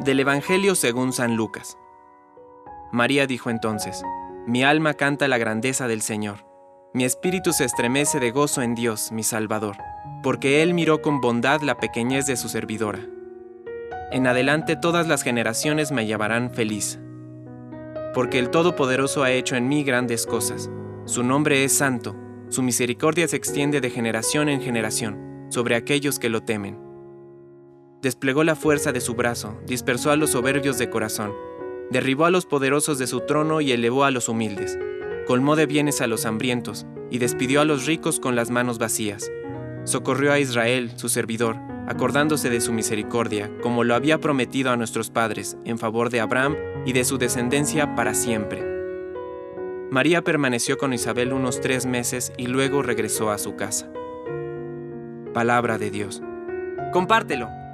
Del Evangelio según San Lucas. María dijo entonces, Mi alma canta la grandeza del Señor, mi espíritu se estremece de gozo en Dios, mi Salvador, porque Él miró con bondad la pequeñez de su servidora. En adelante todas las generaciones me llamarán feliz, porque el Todopoderoso ha hecho en mí grandes cosas, su nombre es santo, su misericordia se extiende de generación en generación sobre aquellos que lo temen. Desplegó la fuerza de su brazo, dispersó a los soberbios de corazón, derribó a los poderosos de su trono y elevó a los humildes, colmó de bienes a los hambrientos y despidió a los ricos con las manos vacías. Socorrió a Israel, su servidor, acordándose de su misericordia, como lo había prometido a nuestros padres, en favor de Abraham y de su descendencia para siempre. María permaneció con Isabel unos tres meses y luego regresó a su casa. Palabra de Dios. Compártelo.